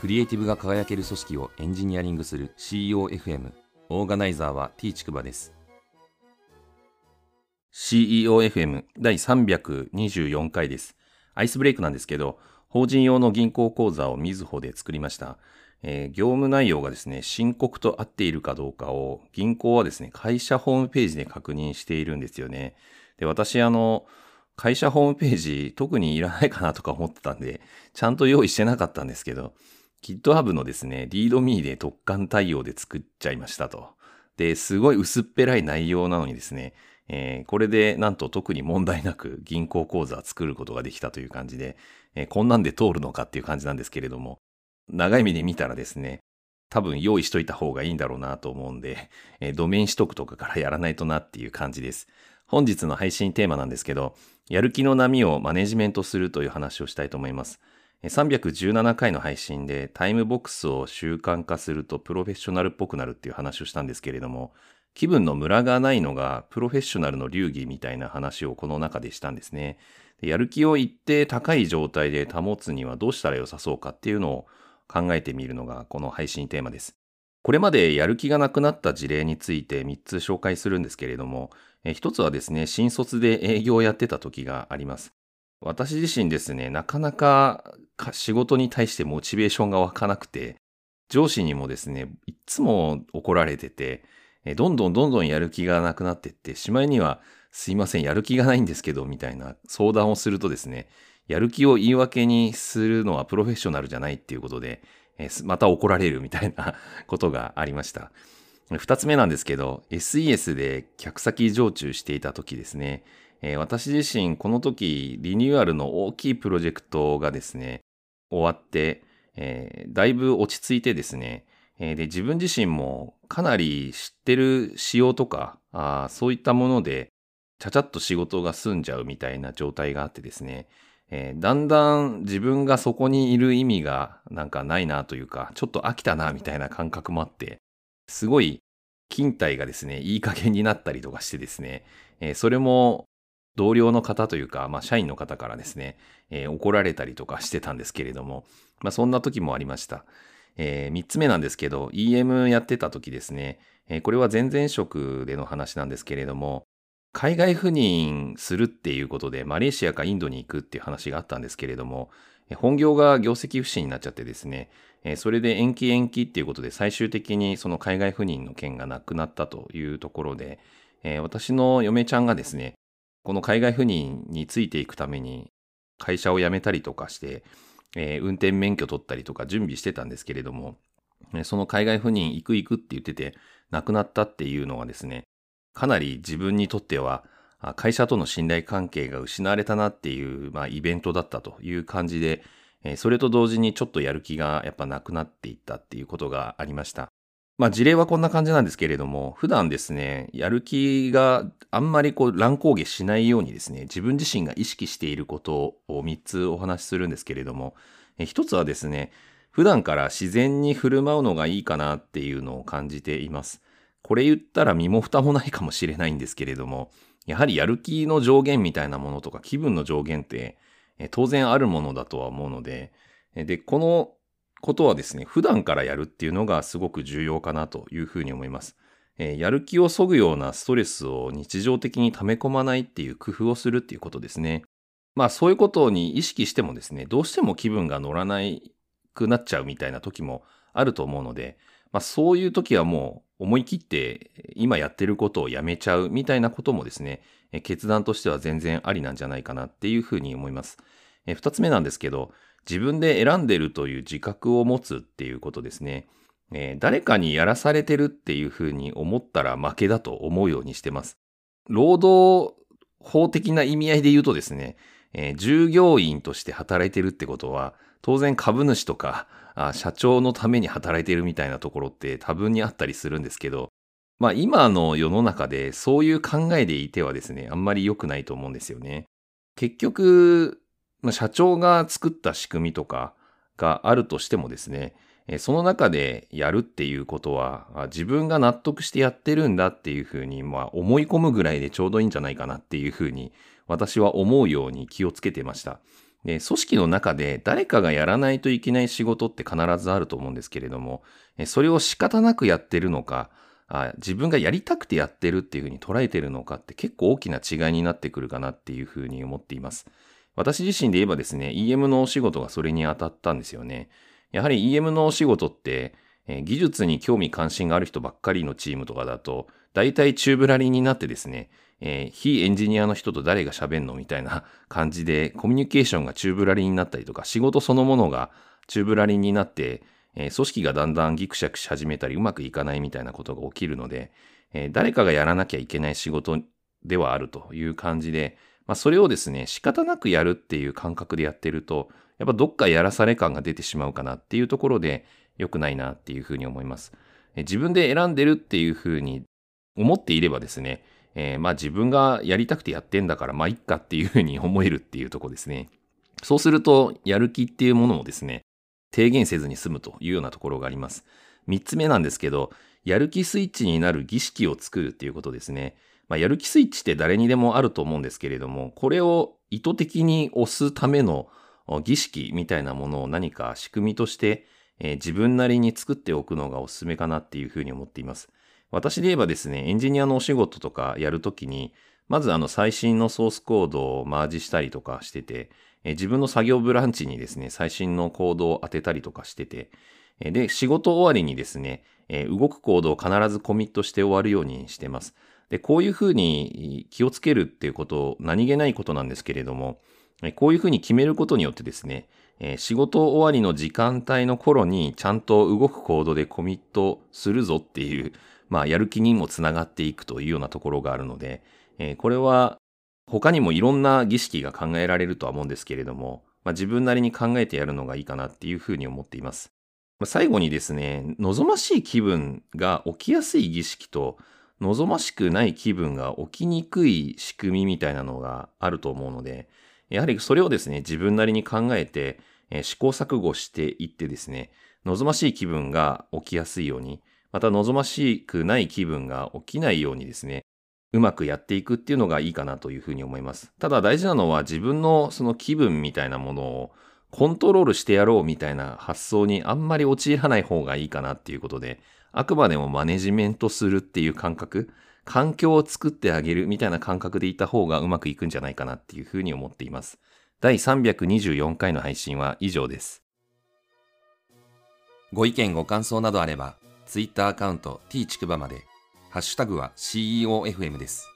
クリエイティブが輝ける組織をエンジニアリングする CEOFM オーガナイザーは T ちくばです。CEOFM 第324回です。アイスブレイクなんですけど法人用の銀行口座をみずほで作りました。えー、業務内容がですね、申告と合っているかどうかを銀行はですね、会社ホームページで確認しているんですよね。で、私、あの、会社ホームページ特にいらないかなとか思ってたんで、ちゃんと用意してなかったんですけど、GitHub のですね、リードミーで特貫対応で作っちゃいましたと。で、すごい薄っぺらい内容なのにですね、えー、これでなんと特に問題なく銀行口座作ることができたという感じで、えー、こんなんで通るのかっていう感じなんですけれども、長い目で見たらですね、多分用意しといた方がいいんだろうなと思うんで、えー、ドメイン取得とかからやらないとなっていう感じです。本日の配信テーマなんですけど、やる気の波をマネジメントするという話をしたいと思います。317回の配信でタイムボックスを習慣化するとプロフェッショナルっぽくなるっていう話をしたんですけれども、気分のムラがないのがプロフェッショナルの流儀みたいな話をこの中でしたんですね。やる気を一定高い状態で保つにはどうしたら良さそうかっていうのを考えてみるのがこの配信テーマです。これまでやる気がなくなった事例について3つ紹介するんですけれども、1つはですね、新卒で営業をやってた時があります。私自身ですね、なかなか仕事に対してモチベーションが湧かなくて、上司にもですね、いつも怒られてて、どんどんどんどんやる気がなくなってって、しまいには、すいません、やる気がないんですけど、みたいな相談をするとですね、やる気を言い訳にするのはプロフェッショナルじゃないっていうことで、また怒られるみたいな ことがありました。二つ目なんですけど、SES で客先常駐していた時ですね、私自身この時リニューアルの大きいプロジェクトがですね、終わって、えー、だいぶ落ち着いてですね、えー、で自分自身もかなり知ってる仕様とかあそういったものでちゃちゃっと仕事が済んじゃうみたいな状態があってですね、えー、だんだん自分がそこにいる意味がなんかないなというか、ちょっと飽きたなみたいな感覚もあって、すごい勤怠がですね、いい加減になったりとかしてですね、えー、それも同僚の方というか、まあ社員の方からですね、えー、怒られたりとかしてたんですけれども、まあそんな時もありました。えー、3つ目なんですけど、EM やってた時ですね、えー、これは前々職での話なんですけれども、海外赴任するっていうことで、マレーシアかインドに行くっていう話があったんですけれども、本業が業績不振になっちゃってですね、それで延期延期っていうことで最終的にその海外赴任の件がなくなったというところで、私の嫁ちゃんがですね、この海外赴任についていくために会社を辞めたりとかして、運転免許取ったりとか準備してたんですけれども、その海外赴任行く行くって言ってて、亡くなったっていうのはですね、かなり自分にとっては会社との信頼関係が失われたなっていう、まあ、イベントだったという感じで、それと同時にちょっとやる気がやっぱなくなっていったっていうことがありました。まあ事例はこんな感じなんですけれども、普段ですね、やる気があんまりこう乱高下しないようにですね、自分自身が意識していることを3つお話しするんですけれども、え1つはですね、普段から自然に振る舞うのがいいかなっていうのを感じています。これ言ったら身も蓋もないかもしれないんですけれども、やはりやる気の上限みたいなものとか気分の上限って当然あるものだとは思うので、で、このことはですね、普段からやるっていうのがすごく重要かなというふうに思います。やる気を削ぐようなストレスを日常的に溜め込まないっていう工夫をするっていうことですね。まあそういうことに意識してもですね、どうしても気分が乗らないくなっちゃうみたいな時もあると思うので、まあそういう時はもう思い切って今やってることをやめちゃうみたいなこともですね、決断としては全然ありなんじゃないかなっていうふうに思います。二つ目なんですけど、自分で選んでるという自覚を持つっていうことですね。誰かにやらされてるっていうふうに思ったら負けだと思うようにしてます。労働法的な意味合いで言うとですね、え、従業員として働いてるってことは、当然株主とかあ社長のために働いてるみたいなところって多分にあったりするんですけど、まあ今の世の中でそういう考えでいてはですね、あんまり良くないと思うんですよね。結局、まあ、社長が作った仕組みとかがあるとしてもですね、その中でやるっていうことは、自分が納得してやってるんだっていうふうに、まあ思い込むぐらいでちょうどいいんじゃないかなっていうふうに、私は思うように気をつけてました。で、組織の中で誰かがやらないといけない仕事って必ずあると思うんですけれども、それを仕方なくやってるのか、あ自分がやりたくてやってるっていうふうに捉えてるのかって結構大きな違いになってくるかなっていうふうに思っています。私自身で言えばですね、EM のお仕事がそれに当たったんですよね。やはり EM のお仕事って、え技術に興味関心がある人ばっかりのチームとかだと、大体チューブラリになってですね、えー、非エンジニアの人と誰が喋んのみたいな 感じで、コミュニケーションがチューブラリになったりとか、仕事そのものがチューブラリになって、えー、組織がだんだんギクシャクし始めたりうまくいかないみたいなことが起きるので、えー、誰かがやらなきゃいけない仕事ではあるという感じで、まあ、それをですね、仕方なくやるっていう感覚でやってると、やっぱどっかやらされ感が出てしまうかなっていうところで良くないなっていうふうに思います。自分で選んでるっていうふうに思っていればですね、えー、まあ自分がやりたくてやってんだからまあいっかっていうふうに思えるっていうとこですね。そうするとやる気っていうものをですね、低減せずに済むというようなところがあります。三つ目なんですけど、やる気スイッチになる儀式を作るっていうことですね。まあ、やる気スイッチって誰にでもあると思うんですけれども、これを意図的に押すための儀式みたいなものを何か仕組みとして、えー、自分なりに作っておくのがおすすめかなっていうふうに思っています。私で言えばですね、エンジニアのお仕事とかやるときに、まずあの最新のソースコードをマージしたりとかしてて、えー、自分の作業ブランチにですね、最新のコードを当てたりとかしてて、で、仕事終わりにですね、え動くコードを必ずコミットして終わるようにしてます。で、こういうふうに気をつけるっていうこと、何気ないことなんですけれども、こういうふうに決めることによってですね、仕事終わりの時間帯の頃にちゃんと動くコードでコミットするぞっていう、まあ、やる気にもつながっていくというようなところがあるので、これは他にもいろんな儀式が考えられるとは思うんですけれども、まあ、自分なりに考えてやるのがいいかなっていうふうに思っています。最後にですね、望ましい気分が起きやすい儀式と、望ましくない気分が起きにくい仕組みみたいなのがあると思うので、やはりそれをですね、自分なりに考えて、えー、試行錯誤していってですね、望ましい気分が起きやすいように、また望ましくない気分が起きないようにですね、うまくやっていくっていうのがいいかなというふうに思います。ただ大事なのは自分のその気分みたいなものをコントロールしてやろうみたいな発想にあんまり陥らない方がいいかなっていうことで、あくまでもマネジメントするっていう感覚、環境を作ってあげるみたいな感覚でいた方がうまくいくんじゃないかなっていうふうに思っています。第324回の配信は以上です。ご意見ご感想などあれば、Twitter アカウント t ちくばまで、ハッシュタグは CEOFM です。